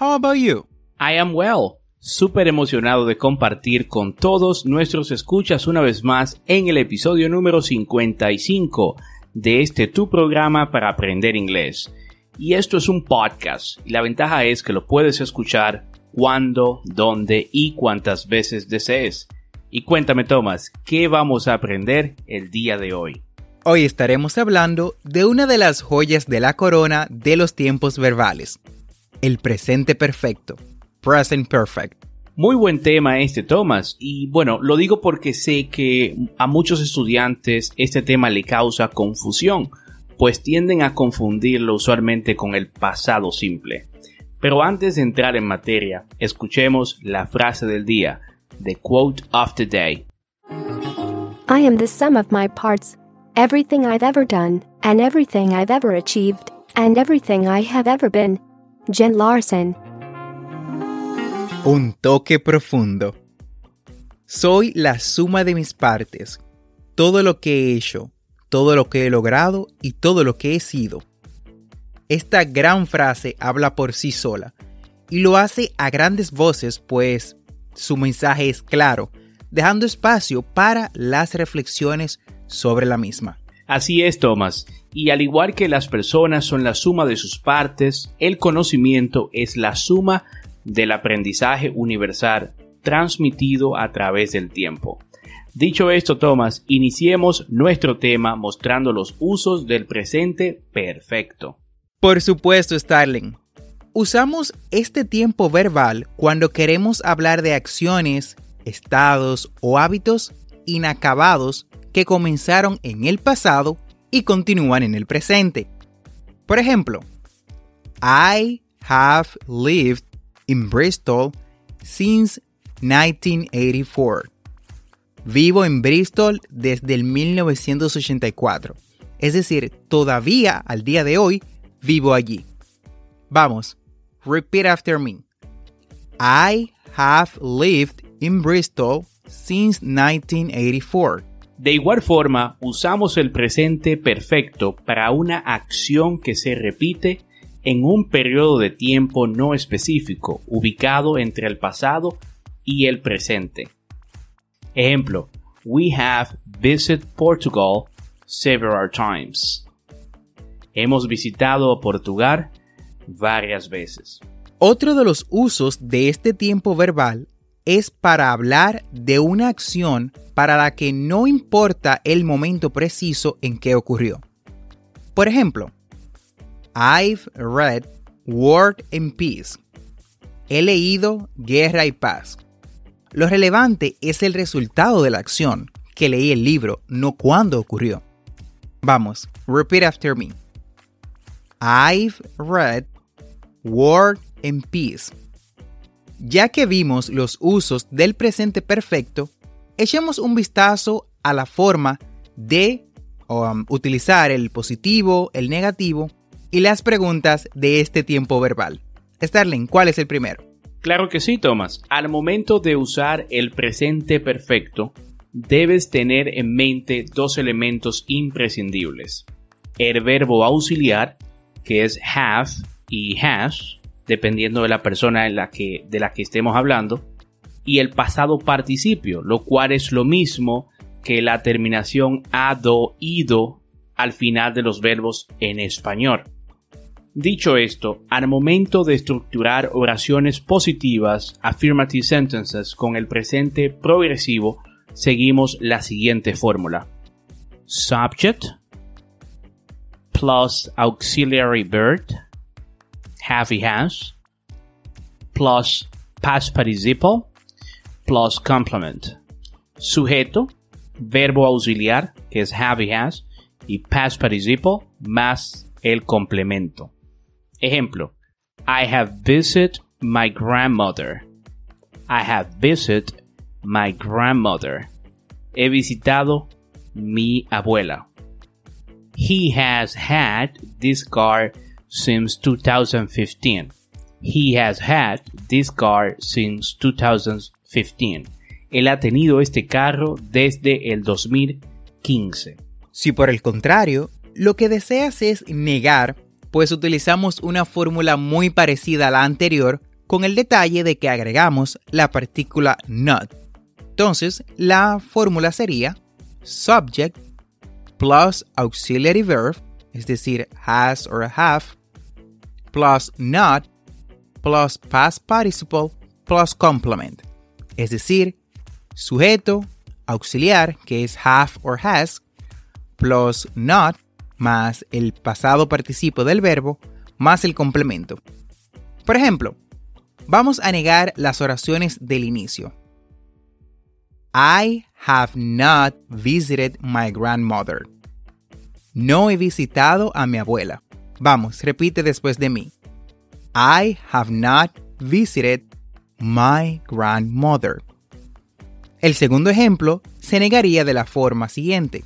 How about you? I am well. Súper emocionado de compartir con todos nuestros escuchas una vez más en el episodio número 55 de este tu programa para aprender inglés. Y esto es un podcast y la ventaja es que lo puedes escuchar cuando, dónde y cuántas veces desees. Y cuéntame Tomás, ¿qué vamos a aprender el día de hoy? Hoy estaremos hablando de una de las joyas de la corona de los tiempos verbales, el presente perfecto. Present perfect. Muy buen tema este, Thomas. Y bueno, lo digo porque sé que a muchos estudiantes este tema le causa confusión, pues tienden a confundirlo usualmente con el pasado simple. Pero antes de entrar en materia, escuchemos la frase del día, the quote of the day. I am the sum of my parts, everything I've ever done, and everything I've ever achieved, and everything I have ever been. Jen Larson. Un toque profundo. Soy la suma de mis partes, todo lo que he hecho, todo lo que he logrado y todo lo que he sido. Esta gran frase habla por sí sola y lo hace a grandes voces pues su mensaje es claro, dejando espacio para las reflexiones sobre la misma. Así es, Thomas. Y al igual que las personas son la suma de sus partes, el conocimiento es la suma del aprendizaje universal transmitido a través del tiempo. Dicho esto, Thomas, iniciemos nuestro tema mostrando los usos del presente perfecto. Por supuesto, Starling. Usamos este tiempo verbal cuando queremos hablar de acciones, estados o hábitos inacabados que comenzaron en el pasado y continúan en el presente. Por ejemplo, I have lived in Bristol since 1984. Vivo en Bristol desde el 1984. Es decir, todavía al día de hoy vivo allí. Vamos, repeat after me. I have lived in Bristol since 1984. De igual forma, usamos el presente perfecto para una acción que se repite en un periodo de tiempo no específico, ubicado entre el pasado y el presente. Ejemplo, we have visited Portugal several times. Hemos visitado Portugal varias veces. Otro de los usos de este tiempo verbal es para hablar de una acción para la que no importa el momento preciso en que ocurrió. Por ejemplo, I've read War and Peace. He leído Guerra y Paz. Lo relevante es el resultado de la acción, que leí el libro, no cuándo ocurrió. Vamos, repeat after me. I've read War and Peace. Ya que vimos los usos del presente perfecto, echemos un vistazo a la forma de um, utilizar el positivo, el negativo y las preguntas de este tiempo verbal. Starling, ¿cuál es el primero? Claro que sí, Thomas. Al momento de usar el presente perfecto, debes tener en mente dos elementos imprescindibles. El verbo auxiliar, que es have y has, dependiendo de la persona en la que, de la que estemos hablando, y el pasado participio, lo cual es lo mismo que la terminación ado, ido al final de los verbos en español. Dicho esto, al momento de estructurar oraciones positivas, affirmative sentences, con el presente progresivo, seguimos la siguiente fórmula. Subject plus auxiliary verb, have has, plus past participle, plus complement. Sujeto, verbo auxiliar, que es have has, y past participle más el complemento. Ejemplo, I have visited my grandmother. I have visited my grandmother. He visitado mi abuela. He has had this car since 2015. He has had this car since 2015. Él ha tenido este carro desde el 2015. Si por el contrario, lo que deseas es negar, pues utilizamos una fórmula muy parecida a la anterior con el detalle de que agregamos la partícula not. Entonces, la fórmula sería subject plus auxiliary verb, es decir, has or have, plus not, plus past participle, plus complement, es decir, sujeto, auxiliar, que es have or has, plus not, más el pasado participo del verbo, más el complemento. Por ejemplo, vamos a negar las oraciones del inicio. I have not visited my grandmother. No he visitado a mi abuela. Vamos, repite después de mí. I have not visited my grandmother. El segundo ejemplo se negaría de la forma siguiente.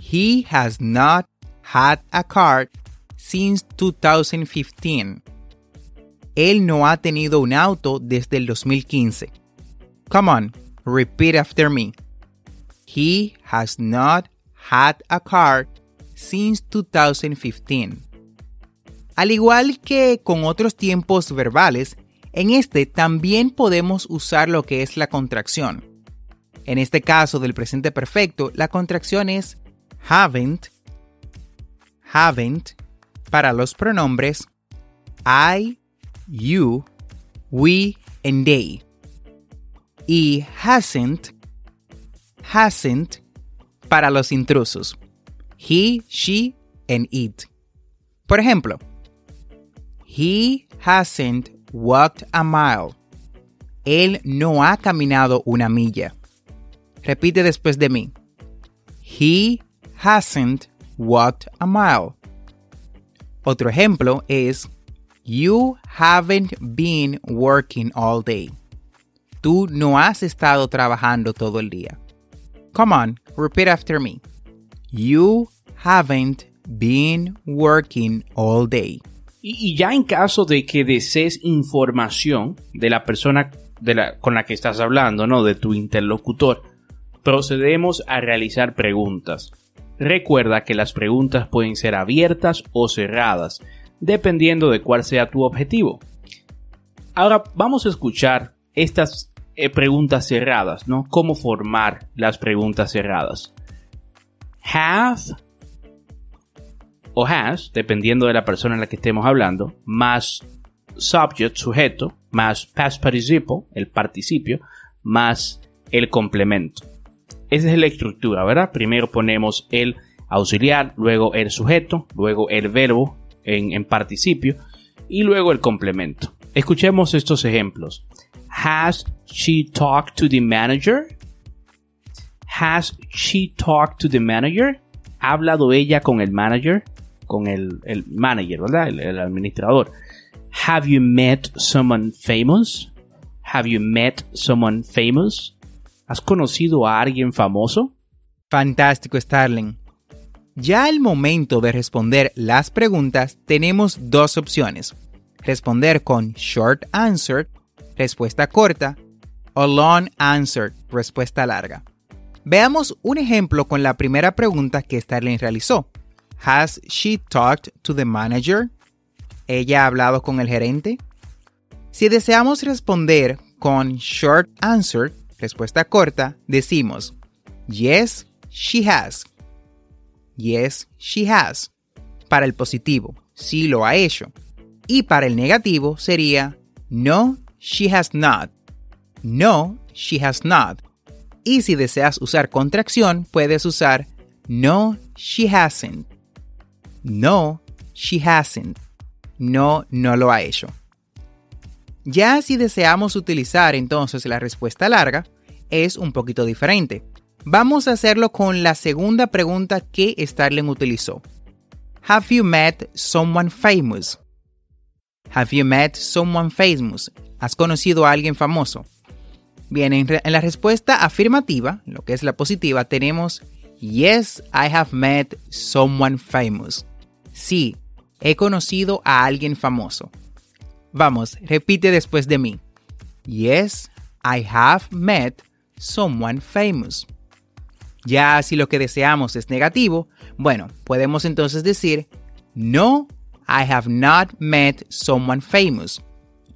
He has not had a car since 2015. Él no ha tenido un auto desde el 2015. Come on, repeat after me. He has not had a car since 2015. Al igual que con otros tiempos verbales, en este también podemos usar lo que es la contracción. En este caso del presente perfecto, la contracción es haven't, haven't para los pronombres I, you, we and they. Y hasn't, hasn't para los intrusos. He, she and it. Por ejemplo, He hasn't walked a mile. Él no ha caminado una milla. Repite después de mí. He hasn't walked a mile. Otro ejemplo es You haven't been working all day. Tú no has estado trabajando todo el día. Come on, repeat after me. You haven't been working all day. Y, ya en caso de que desees información de la persona con la que estás hablando, ¿no? De tu interlocutor, procedemos a realizar preguntas. Recuerda que las preguntas pueden ser abiertas o cerradas, dependiendo de cuál sea tu objetivo. Ahora vamos a escuchar estas eh, preguntas cerradas, ¿no? Cómo formar las preguntas cerradas. Have o has, dependiendo de la persona en la que estemos hablando, más subject, sujeto, más past participle, el participio, más el complemento. Esa es la estructura, ¿verdad? Primero ponemos el auxiliar, luego el sujeto, luego el verbo en, en participio y luego el complemento. Escuchemos estos ejemplos. Has she talked to the manager? Has she talked to the manager? ¿Ha hablado ella con el manager? Con el, manager, ¿verdad? El, administrador. Have you met someone famous? Have you met someone famous? ¿Has conocido a alguien famoso? Fantástico, Starling. Ya al momento de responder las preguntas tenemos dos opciones. Responder con short answer, respuesta corta, o long answer, respuesta larga. Veamos un ejemplo con la primera pregunta que Starling realizó. Has she talked to the manager? ¿Ella ha hablado con el gerente? Si deseamos responder con short answer, respuesta corta, decimos Yes, she has. Yes, she has. Para el positivo, sí lo ha hecho. Y para el negativo sería No, she has not. No, she has not. Y si deseas usar contracción, puedes usar No, she hasn't. No, she hasn't. No, no lo ha hecho. Ya si deseamos utilizar entonces la respuesta larga, es un poquito diferente. Vamos a hacerlo con la segunda pregunta que Starling utilizó. Have you met someone famous? Have you met someone famous? ¿Has conocido a alguien famoso? Bien, en, en, la respuesta afirmativa, lo que es la positiva, tenemos Yes, I have met someone famous. Sí, he conocido a alguien famoso. Vamos, repite después de mí. Yes, I have met someone famous. Ya si lo que deseamos es negativo, bueno, podemos entonces decir No, I have not met someone famous.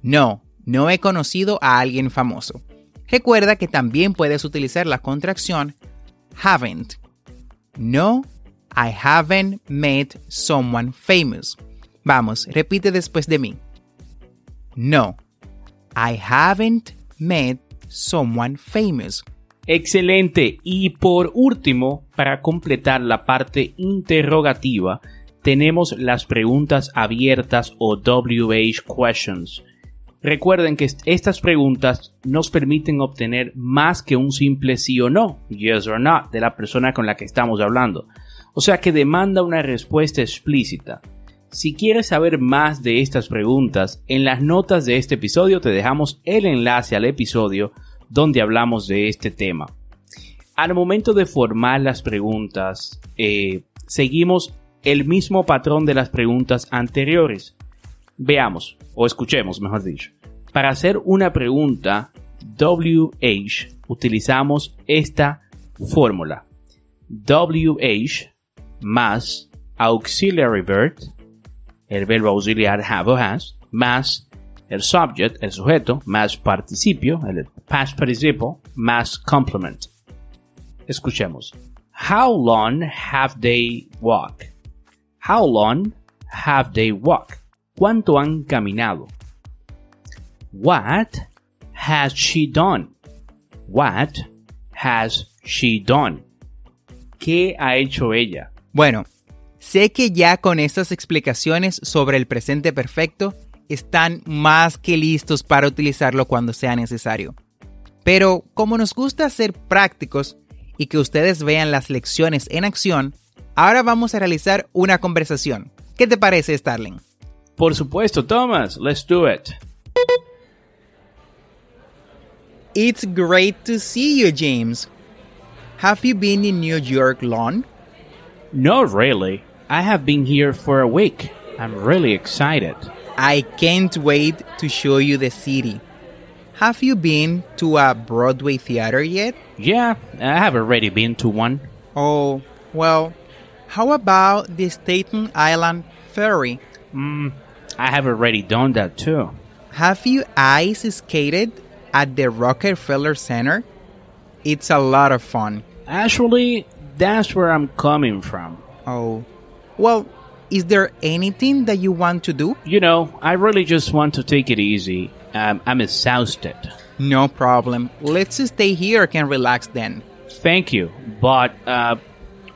No, no he conocido a alguien famoso. Recuerda que también puedes utilizar la contracción haven't. No, I haven't met someone famous. Vamos, repite después de mí. No, I haven't met someone famous. Excelente. Y por último, para completar la parte interrogativa, tenemos las preguntas abiertas o WH questions. Recuerden que estas preguntas nos permiten obtener más que un simple sí o no, yes or not, de la persona con la que estamos hablando. O sea que demanda una respuesta explícita. Si quieres saber más de estas preguntas, en las notas de este episodio te dejamos el enlace al episodio donde hablamos de este tema. Al momento de formar las preguntas, eh, seguimos el mismo patrón de las preguntas anteriores. Veamos, o escuchemos, mejor dicho. Para hacer una pregunta WH utilizamos esta fórmula. WH más auxiliary verb el verbo auxiliar have o has, más el subject, el sujeto, más participio, el past participle, más complement. Escuchemos. How long have they walked? How long have they walked? ¿Cuánto han caminado? What has she done? What has she done? ¿Qué ha hecho ella? Bueno, Sé que ya con estas explicaciones sobre el presente perfecto están más que listos para utilizarlo cuando sea necesario. Pero como nos gusta ser prácticos y que ustedes vean las lecciones en acción, ahora vamos a realizar una conversación. ¿Qué te parece, Starling? Por supuesto, Thomas. Let's do it. It's great to see you, James. Have you been in New York long? Not really. I have been here for a week. I'm really excited. I can't wait to show you the city. Have you been to a Broadway theater yet? Yeah, I have already been to one. Oh, well, how about the Staten Island Ferry? Mm, I have already done that too. Have you ice skated at the Rockefeller Center? It's a lot of fun. Actually, that's where I'm coming from. Oh, well, is there anything that you want to do? You know, I really just want to take it easy. Um, I'm exhausted. No problem. Let's stay here and relax then. Thank you, but uh,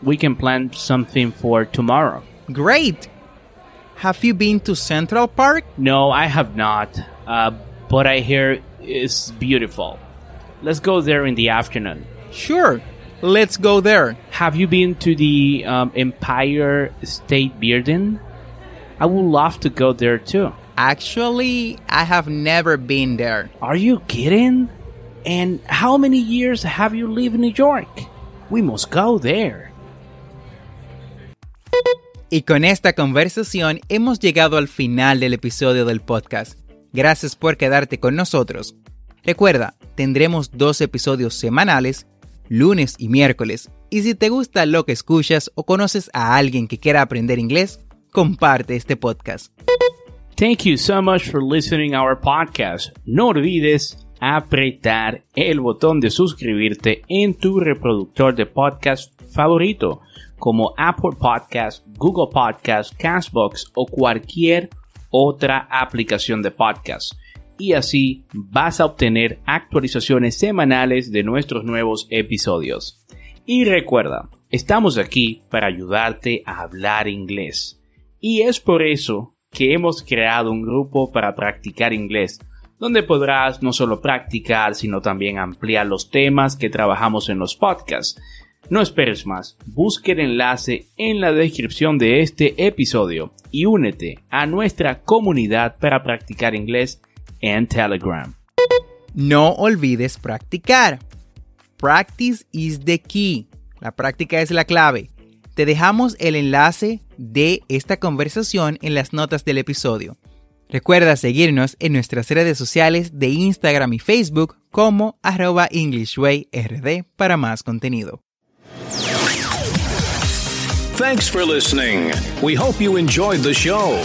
we can plan something for tomorrow. Great! Have you been to Central Park? No, I have not. Uh, but I hear it's beautiful. Let's go there in the afternoon. Sure. Let's go there. Have you been to the um, Empire State Building? I would love to go there too. Actually, I have never been there. Are you kidding? And how many years have you lived in New York? We must go there. Y con esta conversación hemos llegado al final del episodio del podcast. Gracias por quedarte con nosotros. Recuerda, tendremos dos episodios semanales lunes y miércoles. Y si te gusta lo que escuchas o conoces a alguien que quiera aprender inglés, comparte este podcast. Thank you so much for listening our podcast. No olvides apretar el botón de suscribirte en tu reproductor de podcast favorito, como Apple Podcast, Google Podcast, Castbox o cualquier otra aplicación de podcast. Y así vas a obtener actualizaciones semanales de nuestros nuevos episodios. Y recuerda, estamos aquí para ayudarte a hablar inglés. Y es por eso que hemos creado un grupo para practicar inglés donde podrás no solo practicar, sino también ampliar los temas que trabajamos en los podcasts. No esperes más, busque el enlace en la descripción de este episodio y únete a nuestra comunidad para practicar inglés en Telegram. No olvides practicar. Practice is the key. La práctica es la clave. Te dejamos el enlace de esta conversación en las notas del episodio. Recuerda seguirnos en nuestras redes sociales de Instagram y Facebook como arroba EnglishWayRD para más contenido. Thanks for listening. We hope you enjoyed the show.